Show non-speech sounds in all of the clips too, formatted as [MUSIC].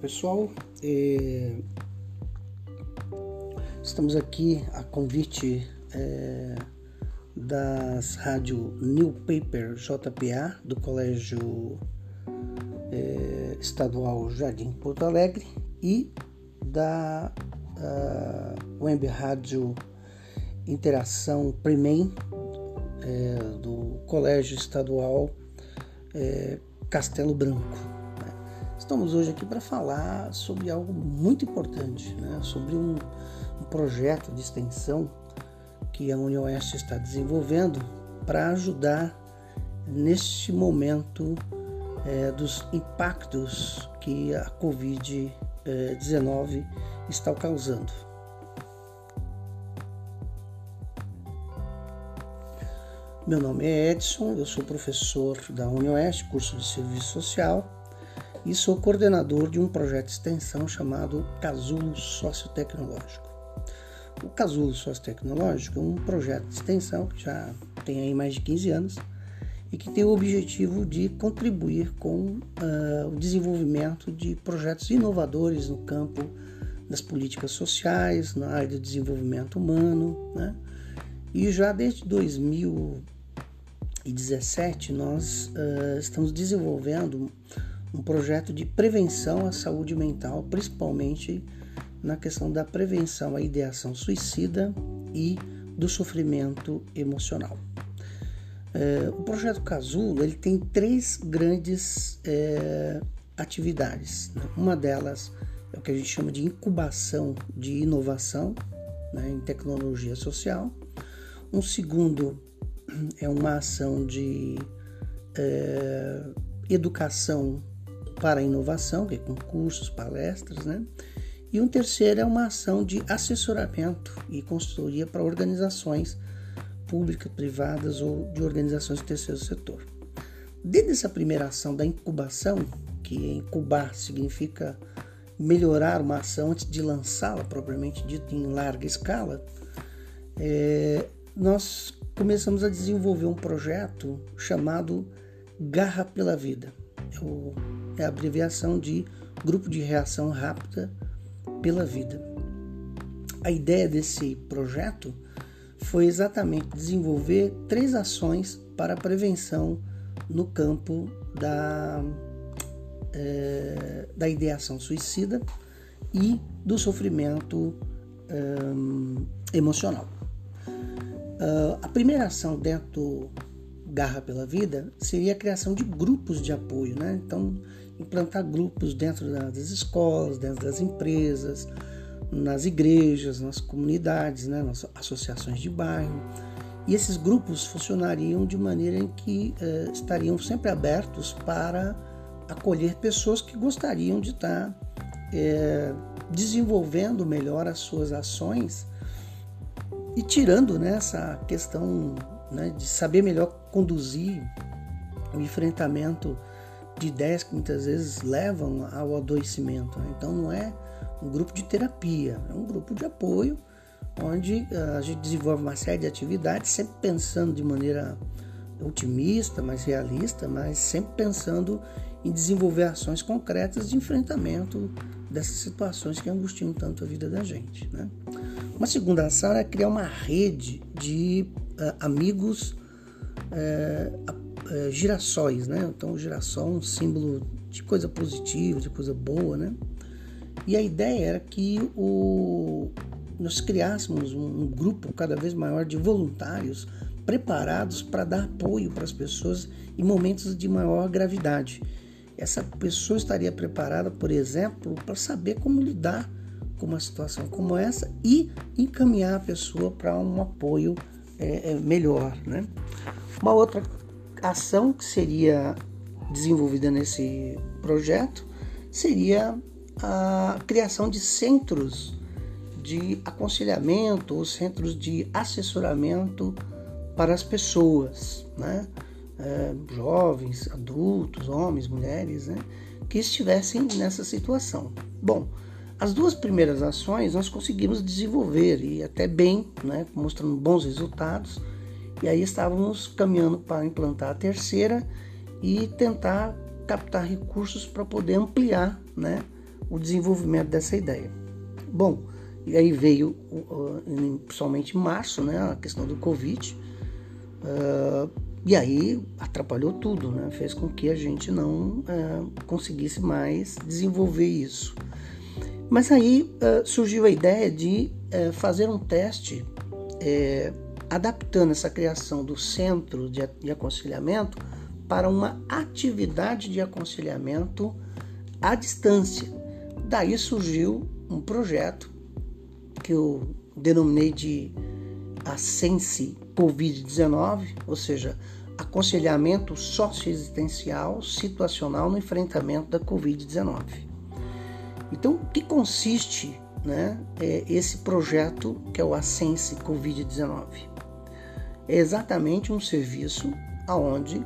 pessoal, é... estamos aqui a convite é... das rádio New Paper JPA do Colégio é... Estadual Jardim Porto Alegre e da Web Rádio Interação Premem é, do Colégio Estadual é, Castelo Branco. Estamos hoje aqui para falar sobre algo muito importante, né? sobre um, um, projeto de extensão que a União Oeste está desenvolvendo para ajudar neste momento é, dos impactos que a Covid-19 está causando. Meu nome é Edson, eu sou professor da União Oeste, curso de Serviço Social e sou coordenador de um projeto de extensão chamado Casulo Sociotecnológico. O Casulo Sociotecnológico é um projeto de extensão que já tem aí mais de 15 anos e que tem o objetivo de contribuir com uh, o desenvolvimento de projetos inovadores no campo das políticas sociais, na área do desenvolvimento humano. Né? E já desde 2017 nós uh, estamos desenvolvendo um projeto de prevenção à saúde mental, principalmente na questão da prevenção à ideação suicida e do sofrimento emocional. É, o projeto Casulo ele tem três grandes é, atividades. Né? Uma delas é o que a gente chama de incubação de inovação né, em tecnologia social. Um segundo é uma ação de é, educação para a inovação, que é concursos, palestras, né? E um terceiro é uma ação de assessoramento e consultoria para organizações públicas, privadas ou de organizações do terceiro setor. Dentro dessa primeira ação da incubação, que incubar significa melhorar uma ação antes de lançá-la propriamente dito em larga escala, é, nós começamos a desenvolver um projeto chamado Garra pela Vida. Eu é a abreviação de Grupo de Reação Rápida pela Vida. A ideia desse projeto foi exatamente desenvolver três ações para prevenção no campo da, é, da ideação suicida e do sofrimento é, emocional. Uh, a primeira ação dentro Garra pela Vida seria a criação de grupos de apoio, né? Então, implantar grupos dentro das escolas, dentro das empresas, nas igrejas, nas comunidades, né, nas associações de bairro. E esses grupos funcionariam de maneira em que eh, estariam sempre abertos para acolher pessoas que gostariam de estar eh, desenvolvendo melhor as suas ações e tirando né, essa questão né, de saber melhor conduzir o enfrentamento de ideias que muitas vezes levam ao adoecimento. Né? Então não é um grupo de terapia, é um grupo de apoio onde uh, a gente desenvolve uma série de atividades, sempre pensando de maneira otimista, mais realista, mas sempre pensando em desenvolver ações concretas de enfrentamento dessas situações que angustiam tanto a vida da gente. Né? Uma segunda ação é criar uma rede de uh, amigos uh, é, girassóis, né? Então, o girassol é um símbolo de coisa positiva, de coisa boa, né? E a ideia era que o, nós criássemos um, um grupo cada vez maior de voluntários preparados para dar apoio para as pessoas em momentos de maior gravidade. Essa pessoa estaria preparada, por exemplo, para saber como lidar com uma situação como essa e encaminhar a pessoa para um apoio é, melhor. Né? Uma outra ação que seria desenvolvida nesse projeto seria a criação de centros de aconselhamento ou centros de assessoramento para as pessoas, né? É, jovens, adultos, homens, mulheres, né? que estivessem nessa situação. Bom, as duas primeiras ações nós conseguimos desenvolver e até bem, né? mostrando bons resultados e aí estávamos caminhando para implantar a terceira e tentar captar recursos para poder ampliar né, o desenvolvimento dessa ideia. Bom, e aí veio, principalmente em março, né, a questão do Covid, uh, e aí atrapalhou tudo, né, fez com que a gente não uh, conseguisse mais desenvolver isso. Mas aí uh, surgiu a ideia de fazer um teste adaptando essa criação do centro de, de aconselhamento para uma atividade de aconselhamento à distância. Daí surgiu um projeto que eu denominei de Ascense Covid-19, ou seja, aconselhamento socioexistencial situacional no enfrentamento da Covid-19. Então, o que consiste né, é esse projeto que é o Ascense Covid-19? É exatamente um serviço aonde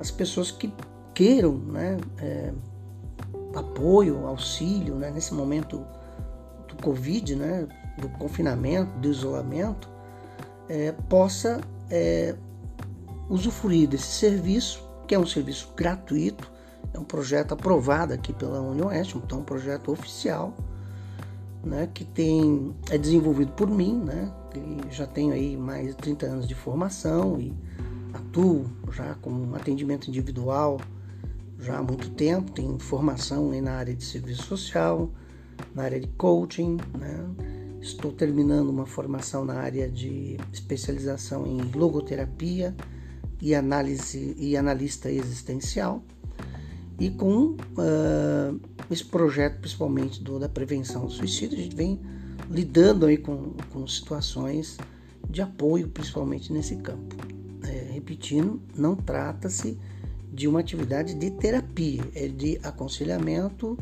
as pessoas que queiram né, é, apoio, auxílio né, nesse momento do Covid, né, do confinamento, do isolamento, é, possa é, usufruir desse serviço, que é um serviço gratuito, é um projeto aprovado aqui pela Unioeste, então é um projeto oficial, né, que tem, é desenvolvido por mim, né, já tenho aí mais de 30 anos de formação e atuo já com atendimento individual já há muito tempo, tenho formação na área de serviço social, na área de coaching, né? Estou terminando uma formação na área de especialização em logoterapia e análise e analista existencial. E com uh, esse projeto, principalmente do, da prevenção do suicídio, a gente vem lidando aí com, com situações de apoio, principalmente nesse campo. É, repetindo, não trata-se de uma atividade de terapia, é de aconselhamento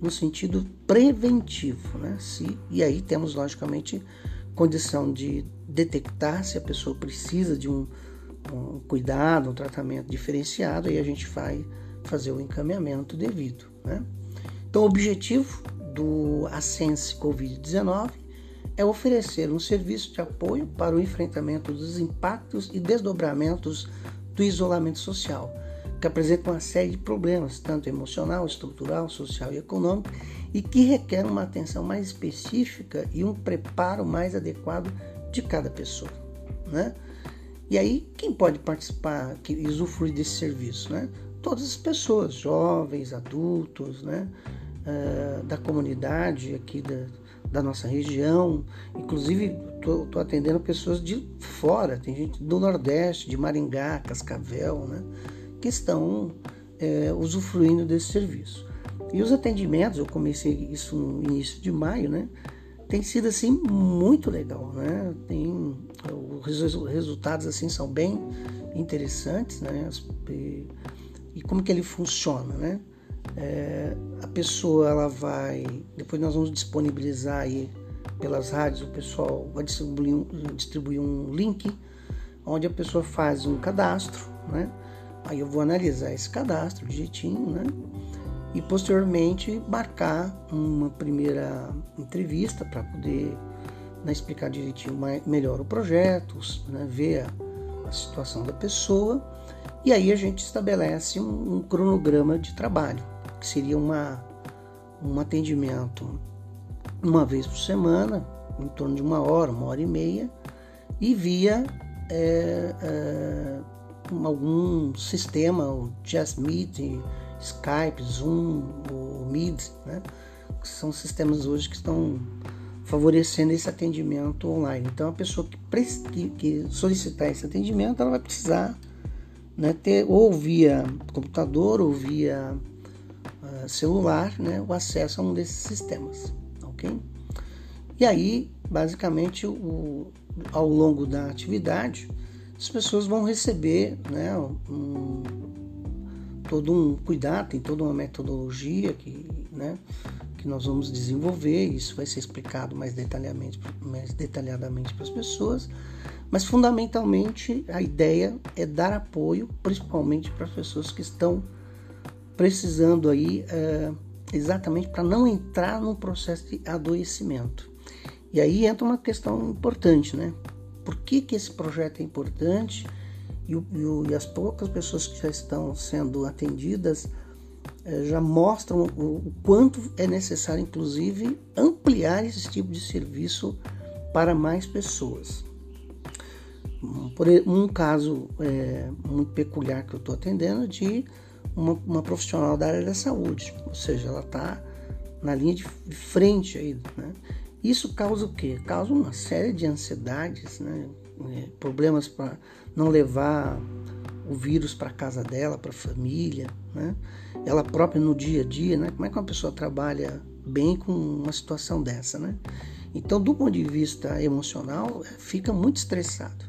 no sentido preventivo, né? Se, e aí temos logicamente condição de detectar se a pessoa precisa de um, um cuidado, um tratamento diferenciado, aí a gente vai fazer o encaminhamento devido, né? Então, o objetivo do Ascense Covid-19 é oferecer um serviço de apoio para o enfrentamento dos impactos e desdobramentos do isolamento social que apresenta uma série de problemas, tanto emocional, estrutural, social e econômico, e que requer uma atenção mais específica e um preparo mais adequado de cada pessoa. Né? E aí, quem pode participar e usufruir desse serviço? Né? Todas as pessoas, jovens, adultos, né? Uh, da comunidade aqui da, da nossa região, inclusive estou atendendo pessoas de fora, tem gente do Nordeste, de Maringá, Cascavel, né? que estão é, usufruindo desse serviço. E os atendimentos, eu comecei isso no início de maio, né? Tem sido assim muito legal, né? Tem os resultados assim são bem interessantes, né? E, e como que ele funciona, né? É, a pessoa ela vai, depois nós vamos disponibilizar aí pelas rádios, o pessoal vai distribuir um, distribuir um link onde a pessoa faz um cadastro, né? Aí eu vou analisar esse cadastro direitinho, né? E posteriormente marcar uma primeira entrevista para poder né, explicar direitinho melhor o projeto, né, ver a, a, situação da pessoa. E aí a gente estabelece um, um cronograma de trabalho, que seria uma, um atendimento uma vez por semana, em torno de uma hora, uma hora e meia, e via é, é, algum sistema, o Just Meet, Skype, Zoom, o Meet, né? que são sistemas hoje que estão favorecendo esse atendimento online. Então, a pessoa que, que solicitar esse atendimento, ela vai precisar né, ter ou via computador ou via celular né, o acesso a um desses sistemas, ok? E aí, basicamente, o, ao longo da atividade, as pessoas vão receber né, um, todo um cuidado, tem toda uma metodologia que, né, que nós vamos desenvolver, isso vai ser explicado mais detalhadamente, mais detalhadamente para as pessoas, mas fundamentalmente a ideia é dar apoio, principalmente para as pessoas que estão precisando aí é, exatamente para não entrar num processo de adoecimento. E aí entra uma questão importante, né? por que, que esse projeto é importante e, e, e, as poucas pessoas que já estão sendo atendidas é, já mostram o, quanto é necessário, inclusive, ampliar esse tipo de serviço para mais pessoas. Por um caso é, muito peculiar que eu estou atendendo de uma, uma, profissional da área da saúde, ou seja, ela está na linha de frente aí, né? Isso causa o quê? Causa uma série de ansiedades, né? É, problemas para não levar o vírus para casa dela, para a família, né? Ela própria no dia a dia, né? Como é que uma pessoa trabalha bem com uma situação dessa, né? Então, do ponto de vista emocional, é, fica muito estressado.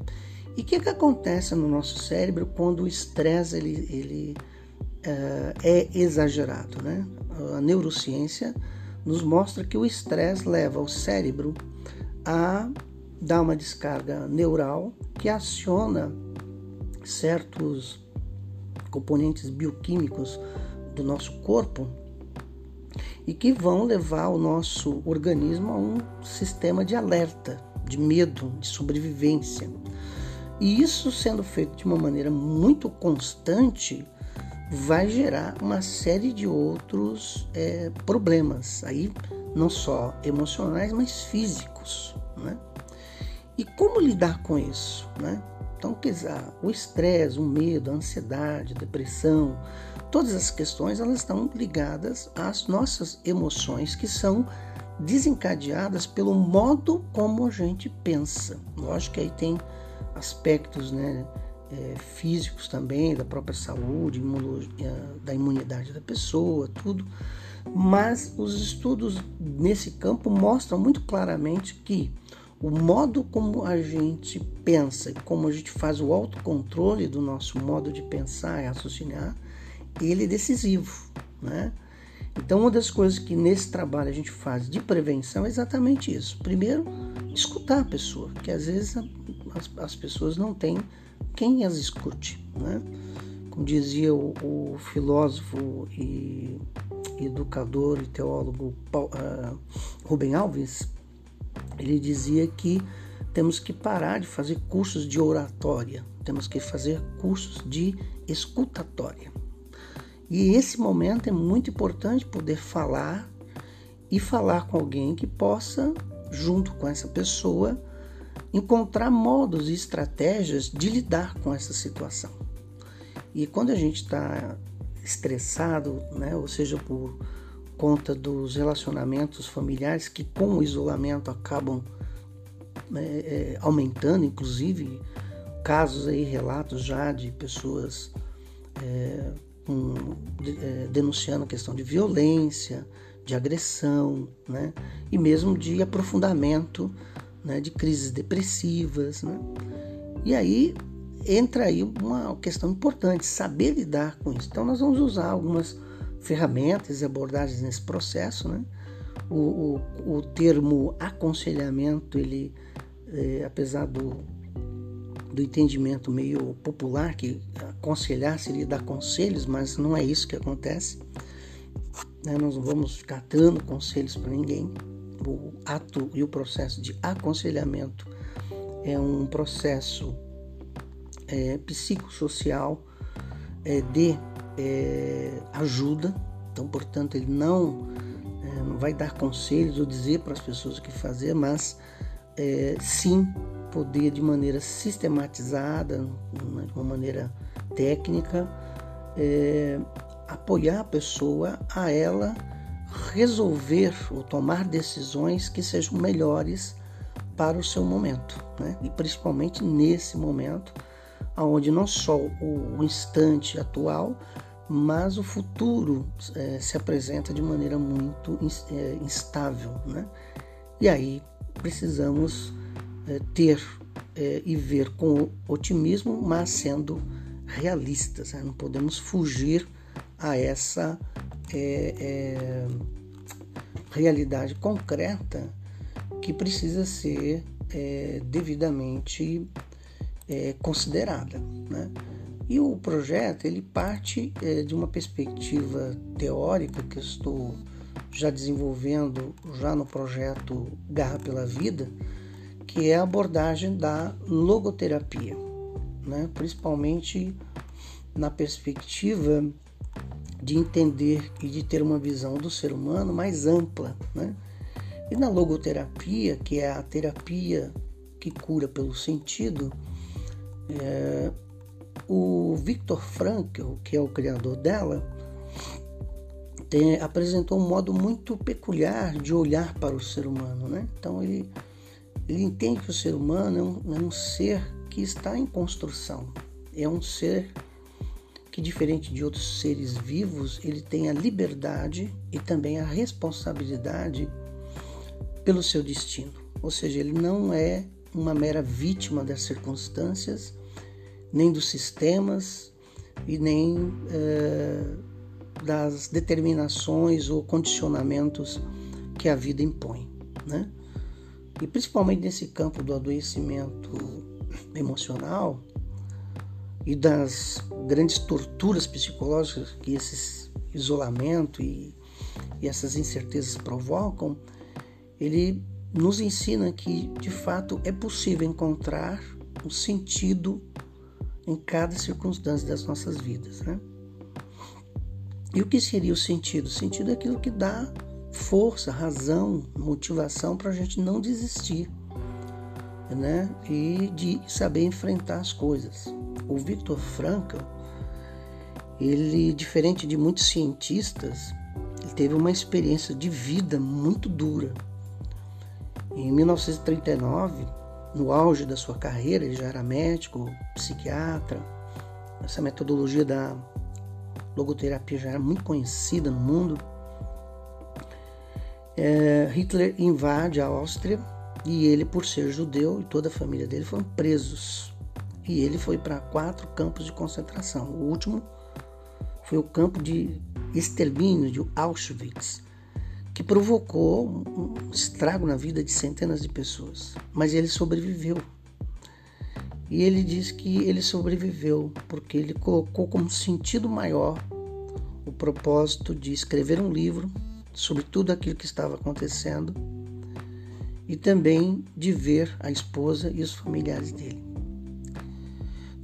E o que, que acontece no nosso cérebro quando o estresse ele, ele é exagerado, né? A neurociência nos mostra que o estresse leva o cérebro a dar uma descarga neural que aciona certos componentes bioquímicos do nosso corpo e que vão levar o nosso organismo a um sistema de alerta, de medo, de sobrevivência. E isso sendo feito de uma maneira muito constante, vai gerar uma série de outros é, problemas, aí não só emocionais, mas físicos. Né? E como lidar com isso? Né? Então, dizer, o estresse, o medo, a ansiedade, a depressão, todas as questões elas estão ligadas às nossas emoções que são desencadeadas pelo modo como a gente pensa. Lógico que aí tem aspectos né, é, físicos também, da própria saúde, da imunidade da pessoa, tudo. Mas os estudos nesse campo mostram muito claramente que o modo como a gente pensa e como a gente faz o autocontrole do nosso modo de pensar e raciocinar, ele é decisivo, né? Então, uma das coisas que nesse trabalho a gente faz de prevenção é exatamente isso. Primeiro, escutar a pessoa, que às vezes as pessoas não têm quem as escute, né? Como dizia o, o filósofo e educador e teólogo uh, Rubem Alves, ele dizia que temos que parar de fazer cursos de oratória, temos que fazer cursos de escutatória. E esse momento é muito importante poder falar e falar com alguém que possa, junto com essa pessoa, encontrar modos e estratégias de lidar com essa situação. E quando a gente está estressado, né, ou seja, por conta dos relacionamentos familiares que com o isolamento acabam é, é, aumentando, inclusive casos aí, relatos já de pessoas é, com, de, é, denunciando a questão de violência, de agressão, né, e mesmo de aprofundamento né, de crises depressivas. Né? E aí entra aí uma questão importante, saber lidar com isso. Então nós vamos usar algumas ferramentas e abordagens nesse processo. Né? O, o, o termo aconselhamento, ele, é, apesar do, do entendimento meio popular, que aconselhar seria dar conselhos, mas não é isso que acontece. Né? Nós não vamos ficar dando conselhos para ninguém o ato e o processo de aconselhamento é um processo é, psicossocial é, de é, ajuda, então, portanto, ele não, é, não vai dar conselhos ou dizer para as pessoas o que fazer, mas é, sim poder, de maneira sistematizada, de uma maneira técnica, é, apoiar a pessoa a ela resolver ou tomar decisões que sejam melhores para o seu momento, né? e principalmente nesse momento, onde não só o instante atual, mas o futuro é, se apresenta de maneira muito é, instável. Né? E aí precisamos é, ter é, e ver com otimismo, mas sendo realistas. Né? Não podemos fugir a essa é, é, realidade concreta que precisa ser é, devidamente é, considerada. Né? E o projeto ele parte é, de uma perspectiva teórica que eu estou já desenvolvendo já no projeto Garra pela Vida, que é a abordagem da logoterapia, né? principalmente na perspectiva de entender e de ter uma visão do ser humano mais ampla. Né? E na logoterapia, que é a terapia que cura pelo sentido, é, o Viktor Frankl, que é o criador dela, tem, apresentou um modo muito peculiar de olhar para o ser humano. Né? Então ele, ele entende que o ser humano é um, é um ser que está em construção, é um ser que, diferente de outros seres vivos, ele tem a liberdade e também a responsabilidade pelo seu destino. Ou seja, ele não é uma mera vítima das circunstâncias, nem dos sistemas e nem é, das determinações ou condicionamentos que a vida impõe. Né? E principalmente nesse campo do adoecimento emocional, e das grandes torturas psicológicas que esse isolamento e, e essas incertezas provocam, ele nos ensina que de fato é possível encontrar um sentido em cada circunstância das nossas vidas, né? E o que seria o sentido? O sentido é aquilo que dá força, razão, motivação para a gente não desistir, né? E de saber enfrentar as coisas. O Victor Frankl, ele, diferente de muitos cientistas, teve uma experiência de vida muito dura. Em 1939, no auge da sua carreira, ele já era médico, psiquiatra. Essa metodologia da logoterapia já era muito conhecida no mundo. É, Hitler invade a Áustria e ele, por ser judeu, e toda a família dele foram presos e ele foi para quatro campos de concentração. O último foi o campo de extermínio de Auschwitz, que provocou um estrago na vida de centenas de pessoas. Mas ele sobreviveu. E ele diz que ele sobreviveu porque ele colocou como sentido maior o propósito de escrever um livro sobre tudo aquilo que estava acontecendo e também de ver a esposa e os familiares dele.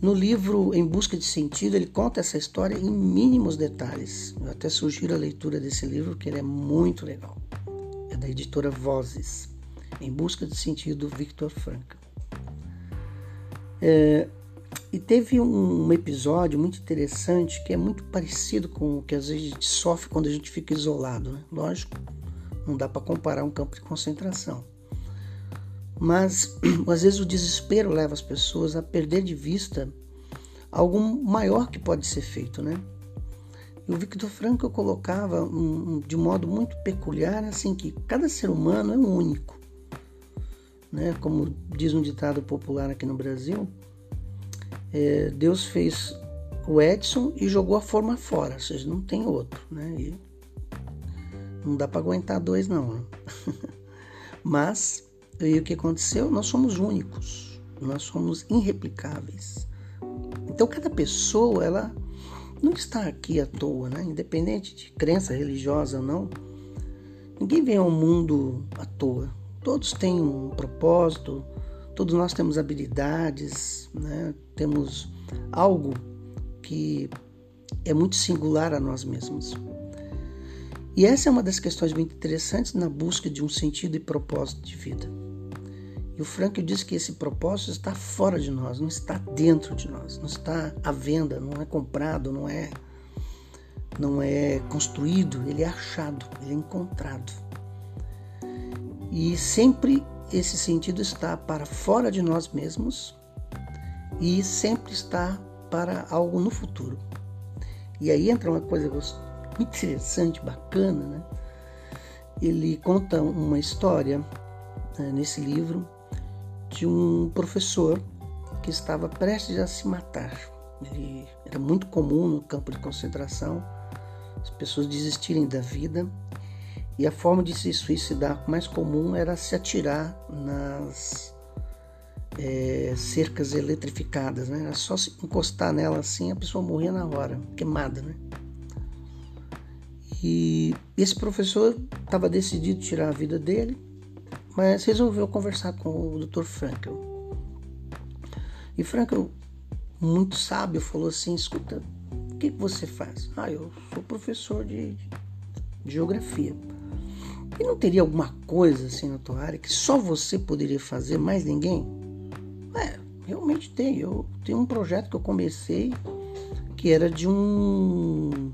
No livro Em Busca de Sentido, ele conta essa história em mínimos detalhes. Eu até sugiro a leitura desse livro, que ele é muito legal. É da editora Vozes, Em Busca de Sentido, Victor Frankl. É, e teve um, um, episódio muito interessante que é muito parecido com o que às vezes a gente sofre quando a gente fica isolado. Né? Lógico, não dá para comparar um campo de concentração. Mas [CLEARS THROAT] às vezes o desespero leva as pessoas a perder de vista algo maior que pode ser feito, né? E o Victor Frankl colocava um, de modo muito peculiar assim que cada ser humano é único, né? Como diz um ditado popular aqui no Brasil, é, Deus fez o Edson e jogou a forma fora, ou seja, não tem outro, né? E não dá para aguentar dois não. Né? [LAUGHS] Mas e o que aconteceu? Nós somos únicos, nós somos irreplicáveis. Então cada pessoa, ela não está aqui à toa, né? Independente de crença religiosa ou não, ninguém vem ao mundo à toa. Todos têm um propósito, todos nós temos habilidades, né? Temos algo que é muito singular a nós mesmos. E essa é uma das questões muito interessantes na busca de um sentido e propósito de vida. E o Frank diz que esse propósito está fora de nós, não está dentro de nós, não está à venda, não é comprado, não é não é construído, ele é achado, ele é encontrado. E sempre esse sentido está para fora de nós mesmos e sempre está para algo no futuro. E aí entra uma coisa muito interessante, bacana, né? Ele conta uma história né, nesse livro de um professor que estava prestes a se matar. Ele era muito comum no campo de concentração as pessoas desistirem da vida e a forma de se suicidar mais comum era se atirar nas é, cercas eletrificadas, né? Era só se encostar nela assim a pessoa morria na hora, queimada, né? E esse professor estava decidido tirar a vida dele mas resolveu conversar com o Dr. Frankel. E Frankel, muito sábio, falou assim: escuta, o que, você faz? Ah, eu sou professor de, de geografia. E não teria alguma coisa assim na tua área que só você poderia fazer, mais ninguém? É, realmente tem. Eu tenho um projeto que eu comecei que era de um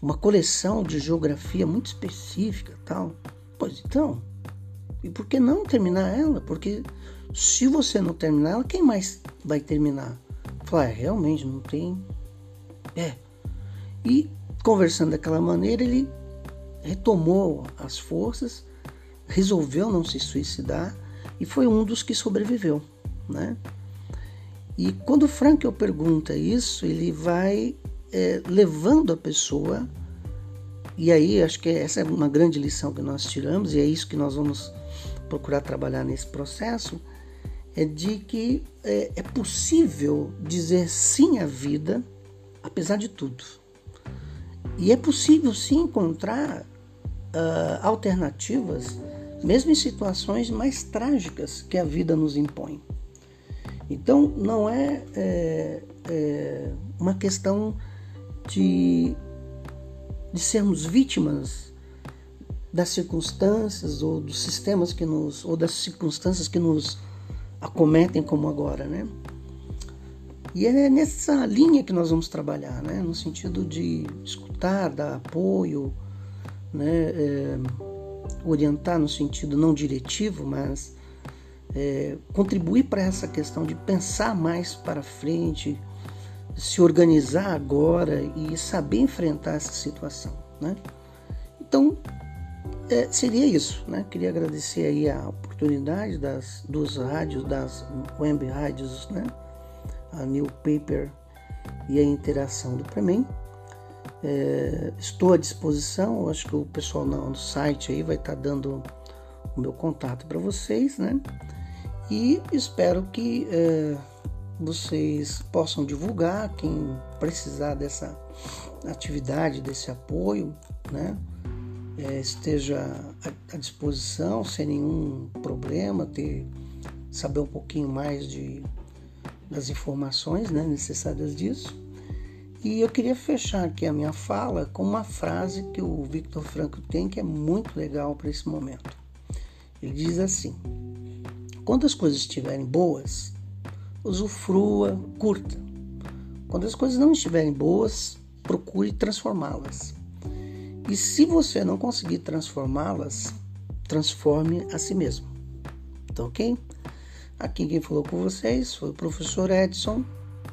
uma coleção de geografia muito específica, tal. Pois então, e por que não terminar ela? Porque se você não terminar ela, quem mais vai terminar? Falar, é, realmente não tem. É. E conversando daquela maneira, ele retomou as forças, resolveu não se suicidar e foi um dos que sobreviveu, né? E quando o Frankel pergunta isso, ele vai é, levando a pessoa, e aí acho que essa é uma grande lição que nós tiramos, e é isso que nós vamos procurar trabalhar nesse processo, é de que é, é possível dizer sim à vida, apesar de tudo. E é possível sim encontrar uh, alternativas, mesmo em situações mais trágicas que a vida nos impõe. Então, não é, é, é uma questão de, de sermos vítimas das circunstâncias ou dos sistemas que nos ou das circunstâncias que nos acometem como agora, né? E é nessa linha que nós vamos trabalhar, né? No sentido de escutar, dar apoio, né? É, orientar no sentido não diretivo, mas é, contribuir para essa questão de pensar mais para frente, se organizar agora e saber enfrentar essa situação, né? Então é, seria isso, né? Queria agradecer aí a oportunidade das duas rádios, das web rádios, né? A New Paper e a interação do Premen. É, estou à disposição, acho que o pessoal no site aí vai estar tá dando o meu contato para vocês, né? E espero que é, vocês possam divulgar quem precisar dessa atividade, desse apoio, né? É, esteja à disposição sem nenhum problema, ter saber um pouquinho mais de, das informações né, necessárias disso. E eu queria fechar aqui a minha fala com uma frase que o Victor Franco tem que é muito legal para esse momento. Ele diz assim: Quando as coisas estiverem boas, usufrua, curta. Quando as coisas não estiverem boas, procure transformá-las. E se você não conseguir transformá-las, transforme a si mesmo. Tá ok? Aqui quem falou com vocês foi o professor Edson,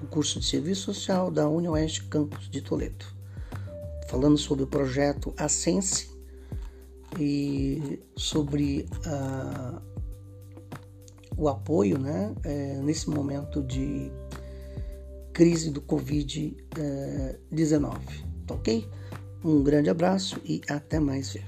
do curso de Serviço Social da UniOeste Campus de Toledo. Falando sobre o projeto Ascense e sobre a o apoio né, é, nesse momento de crise do Covid-19. É, tá ok? Um grande abraço e até mais ver.